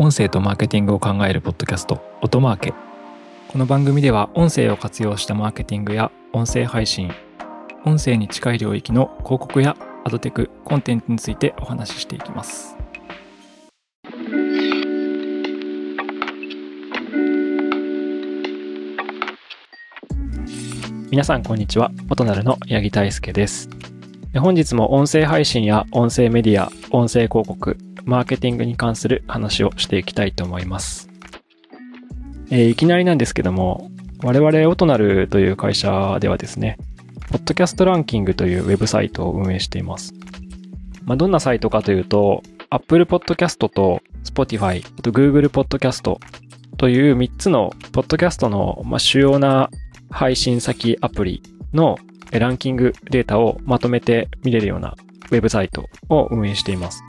音声とマーケティングを考えるポッドキャスト音マーケ。この番組では音声を活用したマーケティングや音声配信音声に近い領域の広告やアドテクコンテンツについてお話ししていきます。皆さんこんにちは。音なるの八木大輔です。本日も音声配信や音声メディア音声広告マーケティングに関する話をしていきたいと思います。えー、いきなりなんですけども、我々オトナルという会社ではですね、ポッドキャストランキングというウェブサイトを運営しています。まあ、どんなサイトかというと、Apple Podcast と Spotify、と Google Podcast という3つのポッドキャストの、ま主要な配信先アプリのランキングデータをまとめて見れるようなウェブサイトを運営しています。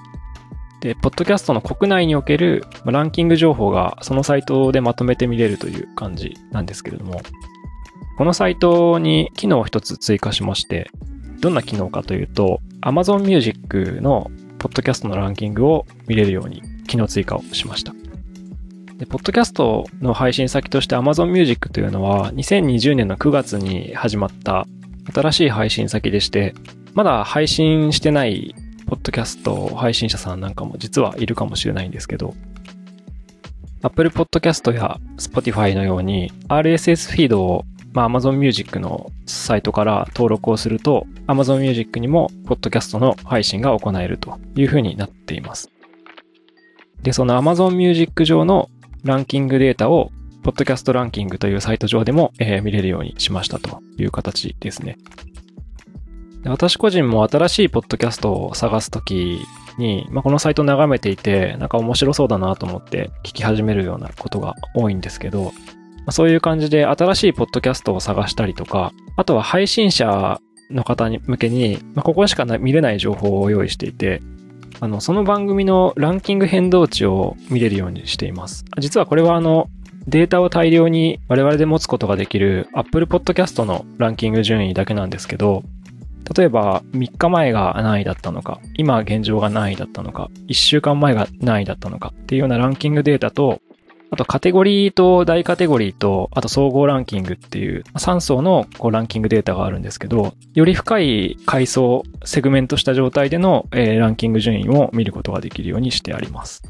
で、ポッドキャストの国内におけるランキング情報がそのサイトでまとめて見れるという感じなんですけれども、このサイトに機能を一つ追加しまして、どんな機能かというと、Amazon Music のポッドキャストのランキングを見れるように機能追加をしました。で、ポッドキャストの配信先として Amazon Music というのは2020年の9月に始まった新しい配信先でして、まだ配信してないポッドキャスト配信者さんなんかも実はいるかもしれないんですけど、Apple Podcast や Spotify のように RSS フィードを、まあ、Amazon Music のサイトから登録をすると Amazon Music にもポッドキャストの配信が行えるというふうになっています。で、その Amazon Music 上のランキングデータをポッドキャストランキングというサイト上でも、えー、見れるようにしましたという形ですね。私個人も新しいポッドキャストを探すときに、まあ、このサイトを眺めていて、なんか面白そうだなと思って聞き始めるようなことが多いんですけど、まあ、そういう感じで新しいポッドキャストを探したりとか、あとは配信者の方に向けに、まあ、ここしか見れない情報を用意していて、あの、その番組のランキング変動値を見れるようにしています。実はこれはあの、データを大量に我々で持つことができる Apple Podcast のランキング順位だけなんですけど、例えば3日前が何位だったのか、今現状が何位だったのか、1週間前が何位だったのかっていうようなランキングデータと、あとカテゴリーと大カテゴリーと、あと総合ランキングっていう3層のこうランキングデータがあるんですけど、より深い階層、セグメントした状態での、ランキング順位を見ることができるようにしてあります。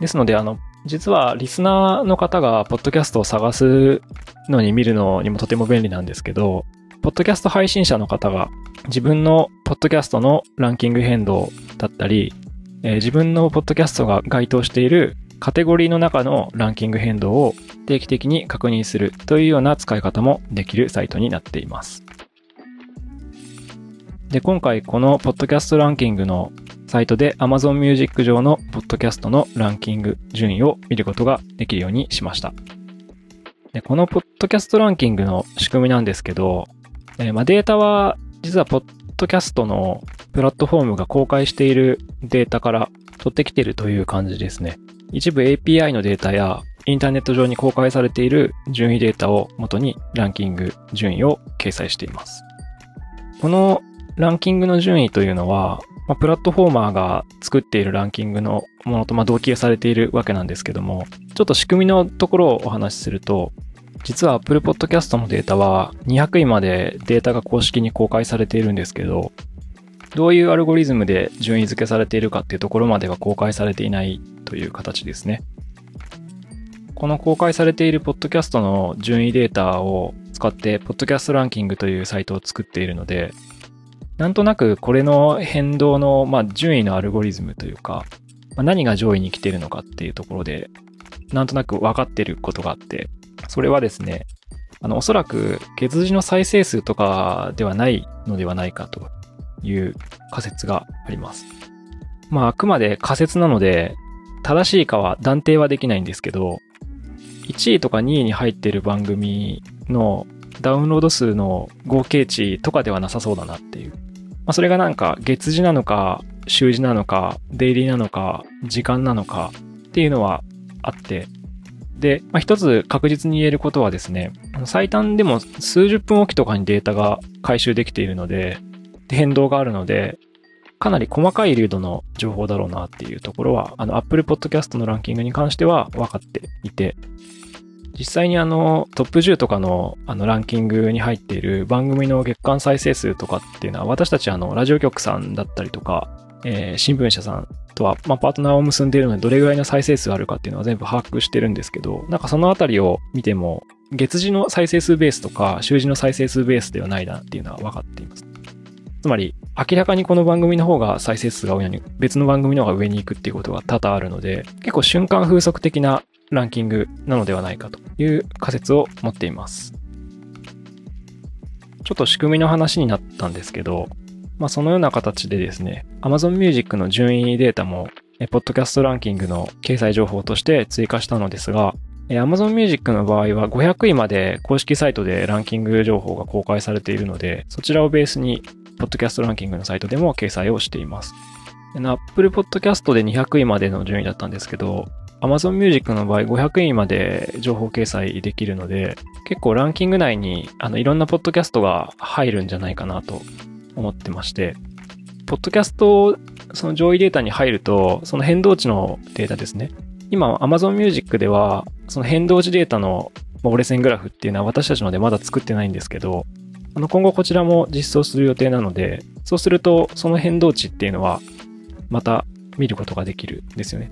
ですので、あの、実はリスナーの方がポッドキャストを探すのに見るのにもとても便利なんですけど、ポッドキャスト配信者の方が自分のポッドキャストのランキング変動だったり、えー、自分のポッドキャストが該当しているカテゴリーの中のランキング変動を定期的に確認するというような使い方もできるサイトになっています。で、今回このポッドキャストランキングのサイトで Amazon Music 上のポッドキャストのランキング順位を見ることができるようにしました。で、このポッドキャストランキングの仕組みなんですけど、えー、まあ、データは実はポッドキャストのプラットフォームが公開しているデータから取ってきているという感じですね。一部 API のデータやインターネット上に公開されている順位データを元にランキング順位を掲載しています。このランキングの順位というのは、まあ、プラットフォーマーが作っているランキングのものとま同期されているわけなんですけども、ちょっと仕組みのところをお話しすると、実は Apple Podcast のデータは200位までデータが公式に公開されているんですけど、どういうアルゴリズムで順位付けされているかっていうところまでは公開されていないという形ですね。この公開されているポッドキャストの順位データを使って、ポッドキャストランキングというサイトを作っているので、なんとなくこれの変動の、まあ、順位のアルゴリズムというか、まあ、何が上位に来ているのかっていうところで、なんとなく分かってることがあって、それはですね、あの、おそらく月次の再生数とかではないのではないかという仮説があります。まあ、あくまで仮説なので、正しいかは断定はできないんですけど、1位とか2位に入っている番組のダウンロード数の合計値とかではなさそうだなっていう。まあ、それがなんか月次なのか、週次なのか、デイリーなのか、時間なのかっていうのはあって、で、まあ、一つ確実に言えることはですね、最短でも数十分おきとかにデータが回収できているので、変動があるので、かなり細かい流度の情報だろうなっていうところは、あの、Apple Podcast のランキングに関しては分かっていて、実際にあの、トップ10とかのあのランキングに入っている番組の月間再生数とかっていうのは、私たちあの、ラジオ局さんだったりとか、えー、新聞社さんとは、まあ、パートナーを結んでいるので、どれぐらいの再生数があるかっていうのは全部把握してるんですけど、なんかそのあたりを見ても、月次の再生数ベースとか、週次の再生数ベースではないなっていうのは分かっています。つまり、明らかにこの番組の方が再生数が多いのに、別の番組の方が上に行くっていうことが多々あるので、結構瞬間風速的なランキングなのではないかという仮説を持っています。ちょっと仕組みの話になったんですけど、まあ、そのような形でですね、Amazon Music の順位データも、ポッドキャストランキングの掲載情報として追加したのですが、Amazon Music の場合は500位まで公式サイトでランキング情報が公開されているので、そちらをベースに、ポッドキャストランキングのサイトでも掲載をしています。Apple Podcast で200位までの順位だったんですけど、Amazon Music の場合500位まで情報掲載できるので、結構ランキング内にあのいろんなポッドキャストが入るんじゃないかなと思ってまして、ポッドキャスト、その上位データに入ると、その変動値のデータですね。今、Amazon Music では、その変動値データの折れ線グラフっていうのは私たちのでまだ作ってないんですけど、あの今後こちらも実装する予定なので、そうするとその変動値っていうのはまた見ることができるんですよね。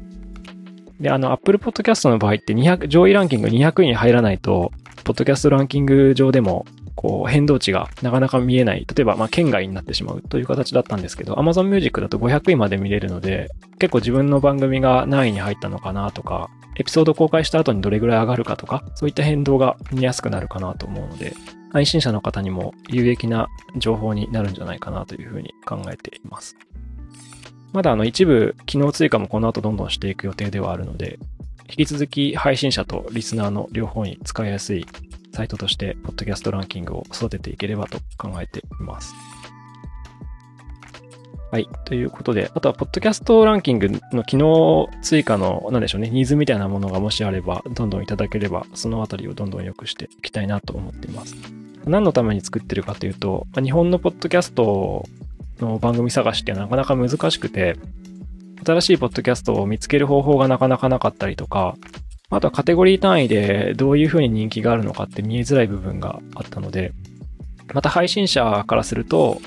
で、あの、Apple Podcast の場合って200、上位ランキング200位に入らないと、ポッドキャストランキング上でも、こう、変動値がなかなか見えない。例えば、まあ、県外になってしまうという形だったんですけど、Amazon Music だと500位まで見れるので、結構自分の番組が何位に入ったのかなとか、エピソード公開した後にどれぐらい上がるかとか、そういった変動が見やすくなるかなと思うので、配信者の方にも有益な情報になるんじゃないかなというふうに考えています。まだあの一部機能追加もこの後どんどんしていく予定ではあるので、引き続き配信者とリスナーの両方に使いやすいサイトとして、ポッドキャストランキングを育てていければと考えています。はい。ということで、あとは、ポッドキャストランキングの機能追加の、なんでしょうね、ニーズみたいなものがもしあれば、どんどんいただければ、そのあたりをどんどん良くしていきたいなと思っています。何のために作ってるかというと、日本のポッドキャストの番組探しってなかなか難しくて、新しいポッドキャストを見つける方法がなかなかなかったりとか、あとはカテゴリー単位でどういうふうに人気があるのかって見えづらい部分があったので、また配信者からすると、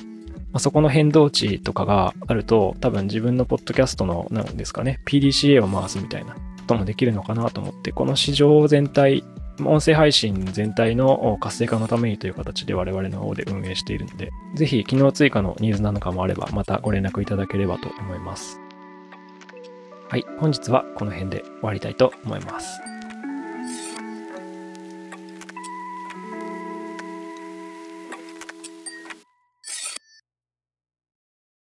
まあ、そこの変動値とかがあると、多分自分のポッドキャストの、なんですかね、PDCA を回すみたいなこともできるのかなと思って、この市場全体音声配信全体の活性化のためにという形で我々の方で運営しているので、ぜひ機能追加のニーズなんかもあれば、またご連絡いただければと思います。はい、本日はこの辺で終わりたいと思います。